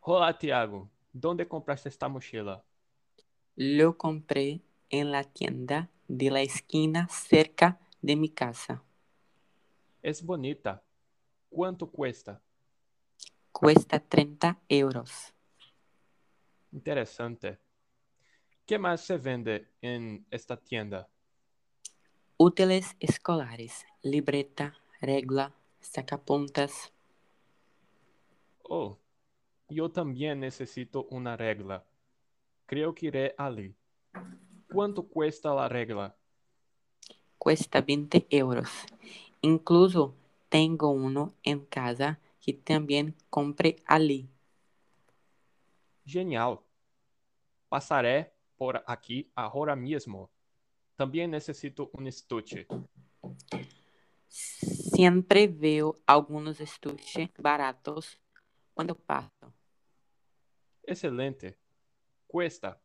Hola, Tiago. ¿Dónde compraste esta mochila? Lo compré en la tienda de la esquina cerca de mi casa. Es bonita. ¿Cuánto cuesta? Cuesta 30 euros. Interesante. ¿Qué más se vende en esta tienda? Útiles escolares, libreta, regla, sacapuntas. Oh, yo también necesito una regla. Creo que iré allí. ¿Cuánto cuesta la regla? Cuesta 20 euros. Incluso tengo uno en casa que también compré allí. Genial. Pasaré por aquí ahora mismo. También necesito un estuche. Siempre veo algunos estuches baratos cuando paso. Excelente. ¿Cuesta?